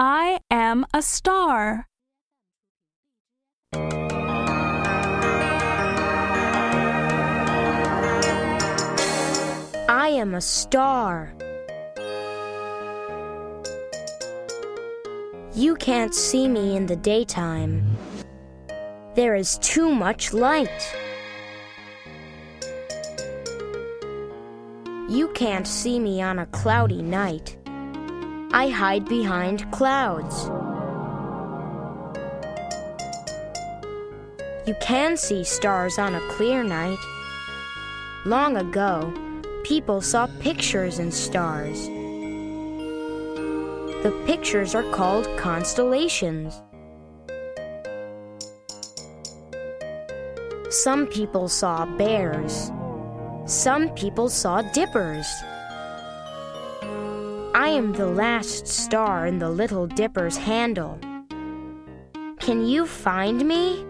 I am a star. I am a star. You can't see me in the daytime. There is too much light. You can't see me on a cloudy night. I hide behind clouds. You can see stars on a clear night. Long ago, people saw pictures in stars. The pictures are called constellations. Some people saw bears. Some people saw dippers. I am the last star in the Little Dipper's handle. Can you find me?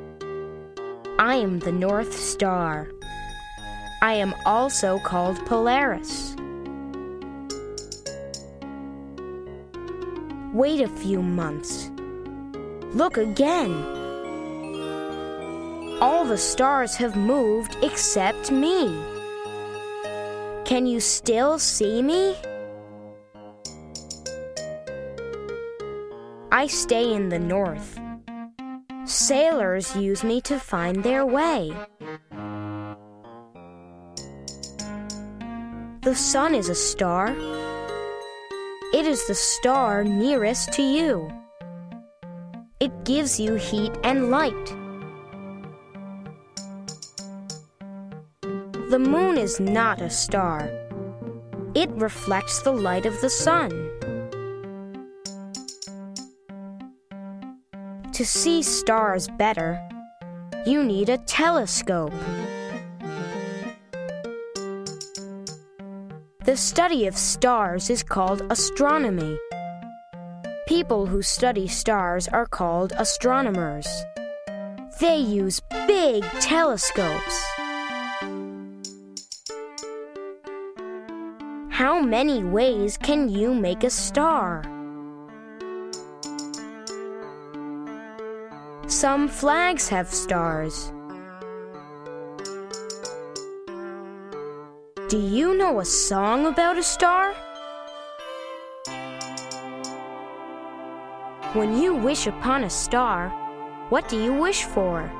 I am the North Star. I am also called Polaris. Wait a few months. Look again. All the stars have moved except me. Can you still see me? I stay in the north. Sailors use me to find their way. The sun is a star. It is the star nearest to you. It gives you heat and light. The moon is not a star. It reflects the light of the sun. To see stars better, you need a telescope. The study of stars is called astronomy. People who study stars are called astronomers. They use big telescopes. How many ways can you make a star? Some flags have stars. Do you know a song about a star? When you wish upon a star, what do you wish for?